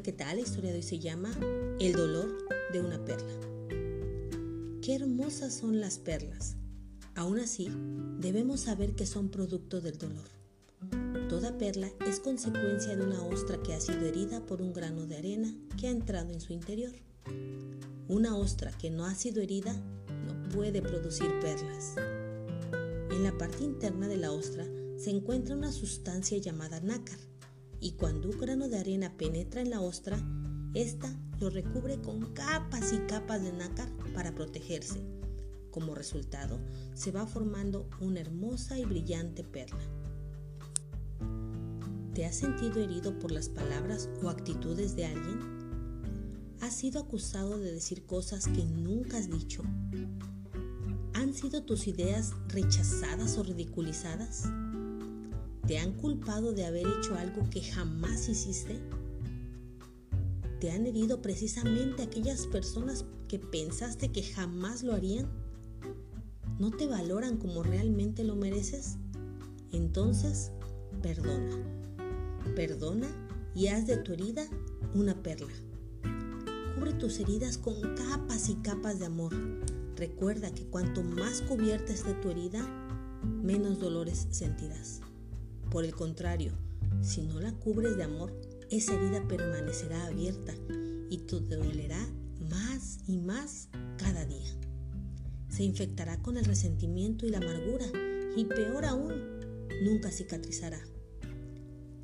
¿qué tal? La historia de hoy se llama El dolor de una perla. Qué hermosas son las perlas. Aún así, debemos saber que son producto del dolor. Toda perla es consecuencia de una ostra que ha sido herida por un grano de arena que ha entrado en su interior. Una ostra que no ha sido herida no puede producir perlas. En la parte interna de la ostra se encuentra una sustancia llamada nácar y cuando un grano de arena penetra en la ostra, ésta lo recubre con capas y capas de nácar para protegerse. Como resultado, se va formando una hermosa y brillante perla. ¿Te has sentido herido por las palabras o actitudes de alguien? ¿Has sido acusado de decir cosas que nunca has dicho? ¿Han sido tus ideas rechazadas o ridiculizadas? ¿Te han culpado de haber hecho algo que jamás hiciste? ¿Te han herido precisamente aquellas personas que pensaste que jamás lo harían? ¿No te valoran como realmente lo mereces? Entonces, perdona. Perdona y haz de tu herida una perla. Cubre tus heridas con capas y capas de amor. Recuerda que cuanto más cubierta esté tu herida, menos dolores sentirás. Por el contrario, si no la cubres de amor, esa herida permanecerá abierta y te dolerá más y más cada día. Se infectará con el resentimiento y la amargura y peor aún, nunca cicatrizará.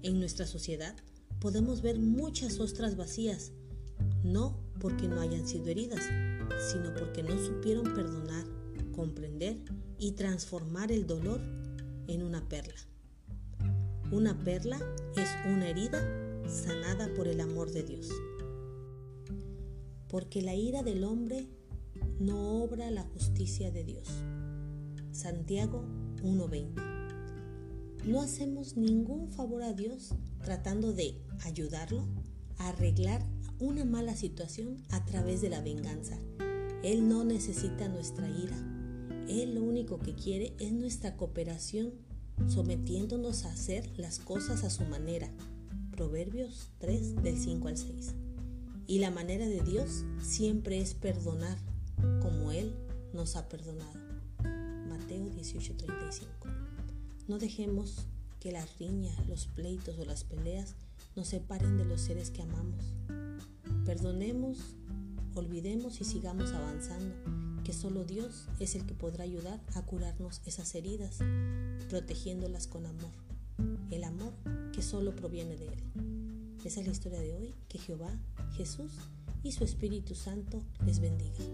En nuestra sociedad podemos ver muchas ostras vacías, no porque no hayan sido heridas, sino porque no supieron perdonar, comprender y transformar el dolor en una perla. Una perla es una herida sanada por el amor de Dios. Porque la ira del hombre no obra la justicia de Dios. Santiago 1:20. No hacemos ningún favor a Dios tratando de ayudarlo a arreglar una mala situación a través de la venganza. Él no necesita nuestra ira. Él lo único que quiere es nuestra cooperación sometiéndonos a hacer las cosas a su manera. Proverbios 3 del 5 al 6. Y la manera de Dios siempre es perdonar, como Él nos ha perdonado. Mateo 18:35. No dejemos que la riña, los pleitos o las peleas nos separen de los seres que amamos. Perdonemos, olvidemos y sigamos avanzando que solo Dios es el que podrá ayudar a curarnos esas heridas, protegiéndolas con amor, el amor que solo proviene de Él. Esa es la historia de hoy, que Jehová, Jesús y su Espíritu Santo les bendiga.